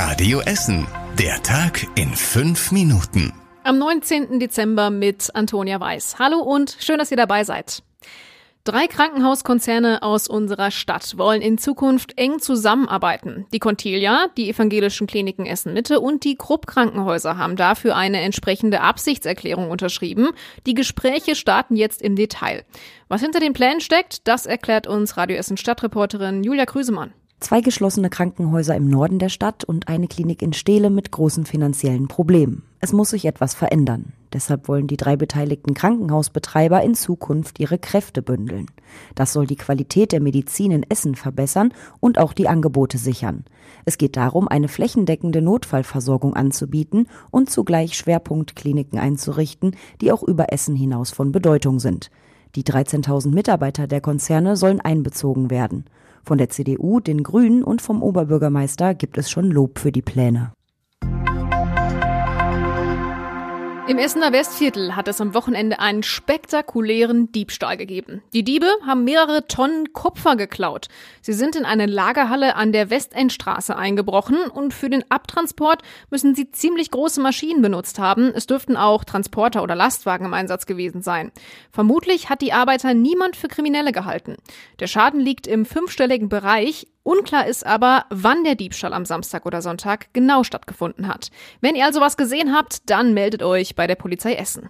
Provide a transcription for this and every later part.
Radio Essen. Der Tag in fünf Minuten. Am 19. Dezember mit Antonia Weiß. Hallo und schön, dass ihr dabei seid. Drei Krankenhauskonzerne aus unserer Stadt wollen in Zukunft eng zusammenarbeiten. Die Contilia, die evangelischen Kliniken Essen-Mitte und die Krupp Krankenhäuser haben dafür eine entsprechende Absichtserklärung unterschrieben. Die Gespräche starten jetzt im Detail. Was hinter den Plänen steckt, das erklärt uns Radio Essen Stadtreporterin Julia Krüsemann. Zwei geschlossene Krankenhäuser im Norden der Stadt und eine Klinik in Steele mit großen finanziellen Problemen. Es muss sich etwas verändern. Deshalb wollen die drei beteiligten Krankenhausbetreiber in Zukunft ihre Kräfte bündeln. Das soll die Qualität der Medizin in Essen verbessern und auch die Angebote sichern. Es geht darum, eine flächendeckende Notfallversorgung anzubieten und zugleich Schwerpunktkliniken einzurichten, die auch über Essen hinaus von Bedeutung sind. Die 13.000 Mitarbeiter der Konzerne sollen einbezogen werden. Von der CDU, den Grünen und vom Oberbürgermeister gibt es schon Lob für die Pläne. Im Essener Westviertel hat es am Wochenende einen spektakulären Diebstahl gegeben. Die Diebe haben mehrere Tonnen Kupfer geklaut. Sie sind in eine Lagerhalle an der Westendstraße eingebrochen und für den Abtransport müssen sie ziemlich große Maschinen benutzt haben. Es dürften auch Transporter oder Lastwagen im Einsatz gewesen sein. Vermutlich hat die Arbeiter niemand für Kriminelle gehalten. Der Schaden liegt im fünfstelligen Bereich. Unklar ist aber, wann der Diebstahl am Samstag oder Sonntag genau stattgefunden hat. Wenn ihr also was gesehen habt, dann meldet euch bei der Polizei Essen.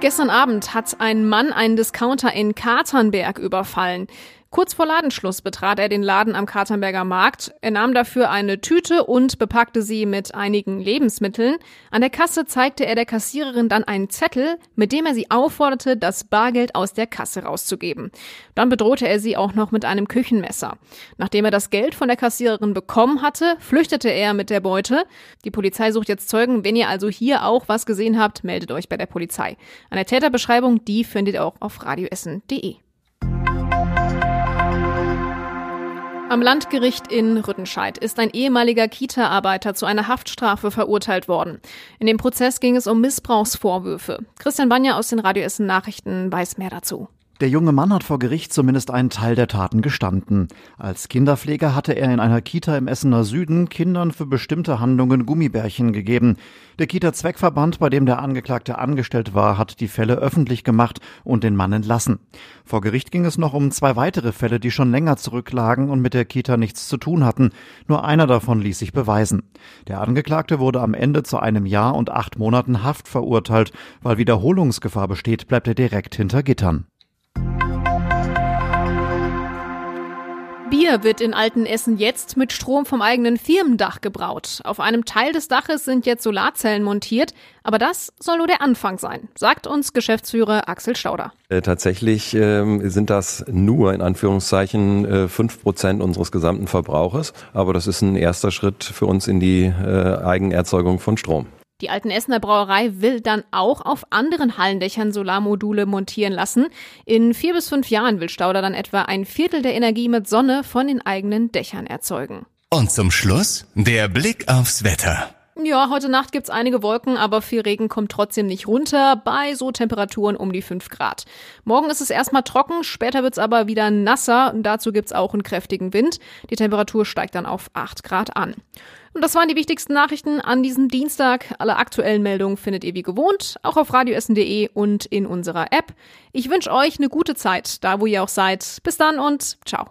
Gestern Abend hat ein Mann einen Discounter in Katernberg überfallen. Kurz vor Ladenschluss betrat er den Laden am Katernberger Markt. Er nahm dafür eine Tüte und bepackte sie mit einigen Lebensmitteln. An der Kasse zeigte er der Kassiererin dann einen Zettel, mit dem er sie aufforderte, das Bargeld aus der Kasse rauszugeben. Dann bedrohte er sie auch noch mit einem Küchenmesser. Nachdem er das Geld von der Kassiererin bekommen hatte, flüchtete er mit der Beute. Die Polizei sucht jetzt Zeugen. Wenn ihr also hier auch was gesehen habt, meldet euch bei der Polizei. Eine Täterbeschreibung, die findet ihr auch auf radioessen.de. Am Landgericht in Rüttenscheid ist ein ehemaliger Kita-Arbeiter zu einer Haftstrafe verurteilt worden. In dem Prozess ging es um Missbrauchsvorwürfe. Christian Banja aus den Radio Essen Nachrichten weiß mehr dazu. Der junge Mann hat vor Gericht zumindest einen Teil der Taten gestanden. Als Kinderpfleger hatte er in einer Kita im Essener Süden Kindern für bestimmte Handlungen Gummibärchen gegeben. Der Kita-Zweckverband, bei dem der Angeklagte angestellt war, hat die Fälle öffentlich gemacht und den Mann entlassen. Vor Gericht ging es noch um zwei weitere Fälle, die schon länger zurücklagen und mit der Kita nichts zu tun hatten. Nur einer davon ließ sich beweisen. Der Angeklagte wurde am Ende zu einem Jahr und acht Monaten Haft verurteilt. Weil Wiederholungsgefahr besteht, bleibt er direkt hinter Gittern. Bier wird in Altenessen jetzt mit Strom vom eigenen Firmendach gebraut. Auf einem Teil des Daches sind jetzt Solarzellen montiert, aber das soll nur der Anfang sein, sagt uns Geschäftsführer Axel Stauder. Äh, tatsächlich äh, sind das nur in Anführungszeichen äh, fünf äh, Prozent unseres gesamten Verbrauches, aber das ist ein erster Schritt für uns in die äh, Eigenerzeugung von Strom. Die Alten Essener Brauerei will dann auch auf anderen Hallendächern Solarmodule montieren lassen. In vier bis fünf Jahren will Stauder dann etwa ein Viertel der Energie mit Sonne von den eigenen Dächern erzeugen. Und zum Schluss der Blick aufs Wetter. Ja, heute Nacht gibt's einige Wolken, aber viel Regen kommt trotzdem nicht runter, bei so Temperaturen um die 5 Grad. Morgen ist es erstmal trocken, später wird's aber wieder nasser und dazu gibt's auch einen kräftigen Wind. Die Temperatur steigt dann auf 8 Grad an. Und das waren die wichtigsten Nachrichten an diesem Dienstag. Alle aktuellen Meldungen findet ihr wie gewohnt, auch auf radioessen.de und in unserer App. Ich wünsche euch eine gute Zeit, da wo ihr auch seid. Bis dann und ciao.